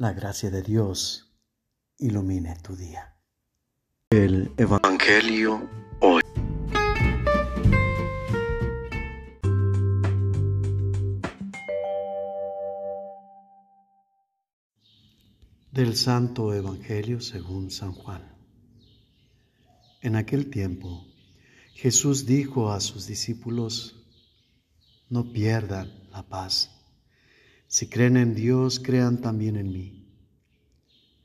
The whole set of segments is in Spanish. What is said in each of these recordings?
La gracia de Dios ilumine tu día. El Evangelio hoy. Del Santo Evangelio según San Juan. En aquel tiempo Jesús dijo a sus discípulos, no pierdan la paz. Si creen en Dios, crean también en mí.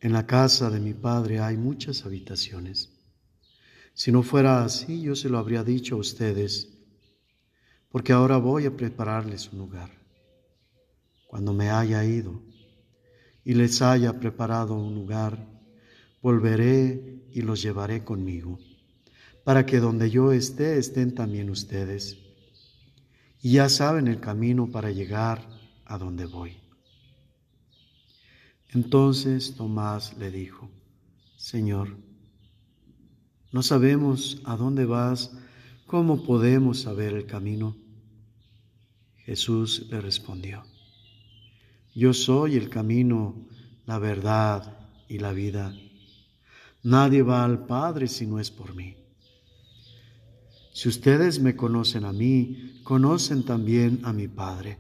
En la casa de mi Padre hay muchas habitaciones. Si no fuera así, yo se lo habría dicho a ustedes, porque ahora voy a prepararles un lugar. Cuando me haya ido y les haya preparado un lugar, volveré y los llevaré conmigo, para que donde yo esté estén también ustedes. Y ya saben el camino para llegar a donde voy. Entonces Tomás le dijo, Señor, no sabemos a dónde vas, ¿cómo podemos saber el camino? Jesús le respondió, Yo soy el camino, la verdad y la vida. Nadie va al Padre si no es por mí. Si ustedes me conocen a mí, conocen también a mi Padre.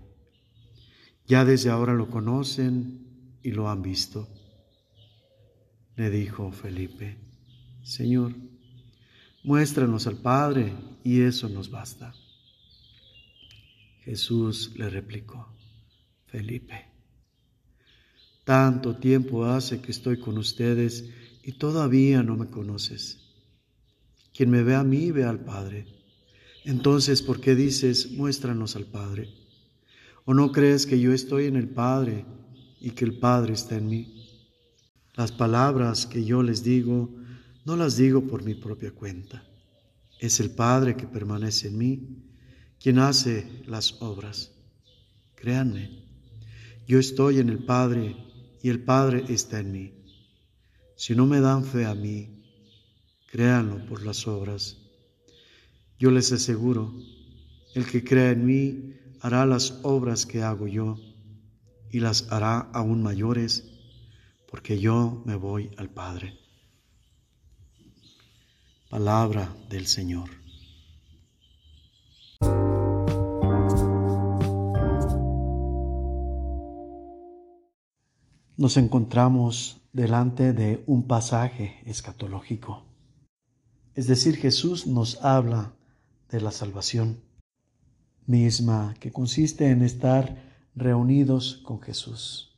Ya desde ahora lo conocen y lo han visto. Le dijo Felipe, Señor, muéstranos al Padre y eso nos basta. Jesús le replicó, Felipe, tanto tiempo hace que estoy con ustedes y todavía no me conoces. Quien me ve a mí, ve al Padre. Entonces, ¿por qué dices, muéstranos al Padre? ¿O no crees que yo estoy en el Padre y que el Padre está en mí? Las palabras que yo les digo, no las digo por mi propia cuenta. Es el Padre que permanece en mí, quien hace las obras. Créanme, yo estoy en el Padre y el Padre está en mí. Si no me dan fe a mí, créanlo por las obras. Yo les aseguro, el que crea en mí, hará las obras que hago yo y las hará aún mayores, porque yo me voy al Padre. Palabra del Señor. Nos encontramos delante de un pasaje escatológico. Es decir, Jesús nos habla de la salvación misma, que consiste en estar reunidos con Jesús,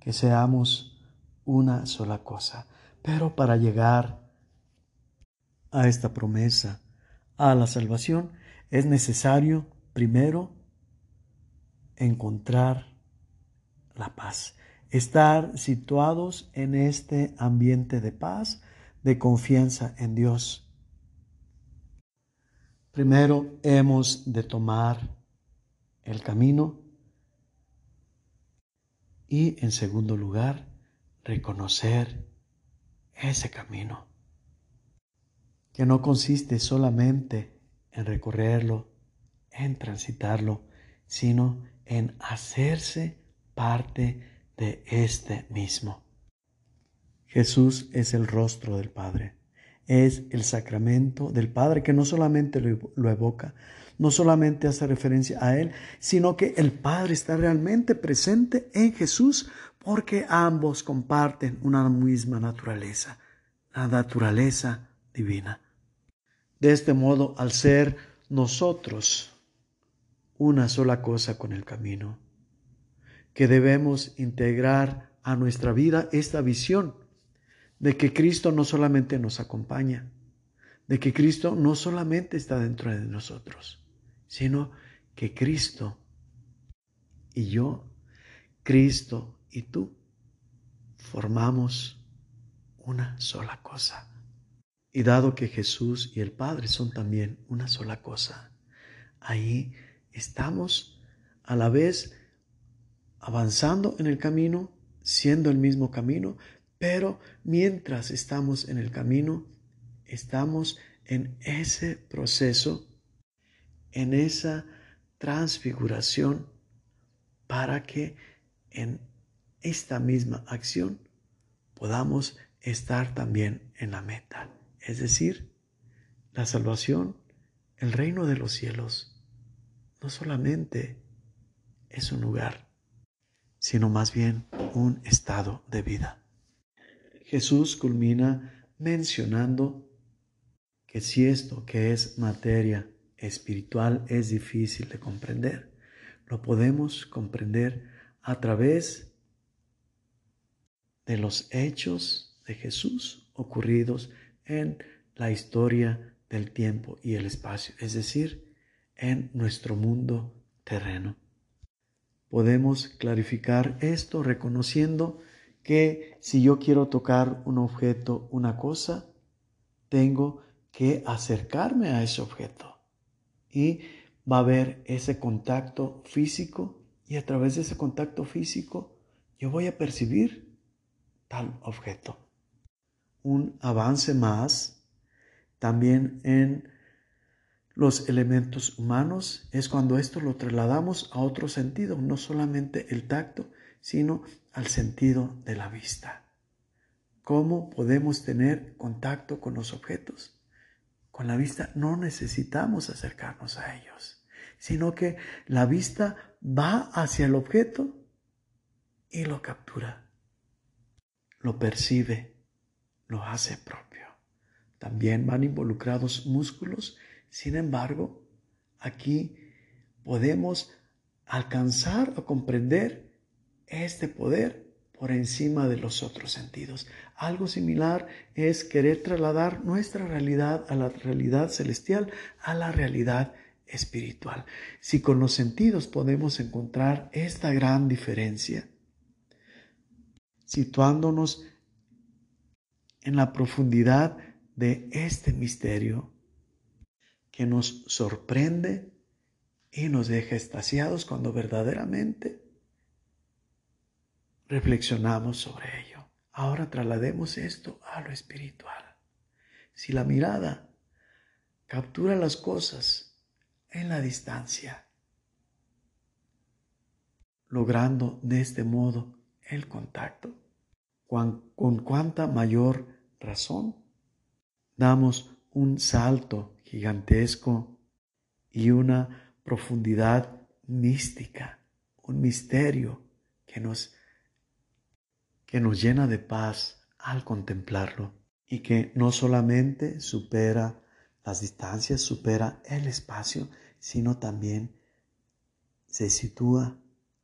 que seamos una sola cosa. Pero para llegar a esta promesa, a la salvación, es necesario primero encontrar la paz, estar situados en este ambiente de paz, de confianza en Dios Primero hemos de tomar el camino y en segundo lugar reconocer ese camino, que no consiste solamente en recorrerlo, en transitarlo, sino en hacerse parte de este mismo. Jesús es el rostro del Padre es el sacramento del Padre, que no solamente lo, evoca, no solamente hace referencia a Él, sino que el Padre está realmente presente en Jesús porque ambos comparten una misma naturaleza, la naturaleza divina. De este modo, al ser nosotros una sola cosa con el camino, que debemos integrar a nuestra vida esta visión de que Cristo no solamente nos acompaña, de que Cristo no solamente está dentro de nosotros, sino que Cristo y yo, Cristo y tú, formamos una sola cosa. Y dado que Jesús y el Padre son también una sola cosa, ahí estamos a la vez avanzando en el camino, siendo el mismo camino, pero mientras estamos en el camino, estamos en ese proceso, en esa transfiguración, para que en esta misma acción podamos estar también en la meta, es decir, la salvación, el reino de los cielos, no solamente es un lugar, sino más bien un estado de vida. Jesús culmina mencionando que si esto que es materia espiritual es difícil de comprender, lo podemos comprender a través de los hechos de Jesús ocurridos en la historia del tiempo y el espacio, es decir, en nuestro mundo terreno. Podemos clarificar esto reconociendo que si yo quiero tocar un objeto, una cosa, tengo que acercarme a ese objeto y va a haber ese contacto físico y a través de ese contacto físico yo voy a percibir tal objeto. Un avance más también en los elementos humanos es cuando esto lo trasladamos a otro sentido, no solamente el tacto, sino al sentido de la vista. ¿Cómo podemos tener contacto con los objetos? Con la vista no necesitamos acercarnos a ellos, sino que la vista va hacia el objeto y lo captura, lo percibe, lo hace propio. También van involucrados músculos sin embargo, aquí podemos alcanzar a comprender este poder por encima de los otros sentidos. Algo similar es querer trasladar nuestra realidad a la realidad celestial, a la realidad espiritual. Si con los sentidos podemos encontrar esta gran diferencia, situándonos en la profundidad de este misterio, que nos sorprende y nos deja estasiados cuando verdaderamente reflexionamos sobre ello. Ahora traslademos esto a lo espiritual. Si la mirada captura las cosas en la distancia, logrando de este modo el contacto, con cuánta mayor razón damos un salto gigantesco y una profundidad mística, un misterio que nos, que nos llena de paz al contemplarlo y que no solamente supera las distancias, supera el espacio, sino también se sitúa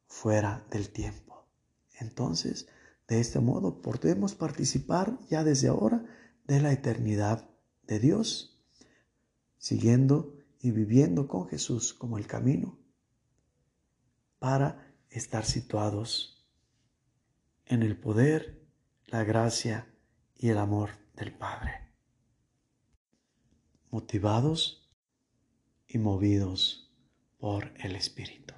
fuera del tiempo. Entonces, de este modo podemos participar ya desde ahora de la eternidad de Dios siguiendo y viviendo con Jesús como el camino para estar situados en el poder, la gracia y el amor del Padre. Motivados y movidos por el Espíritu.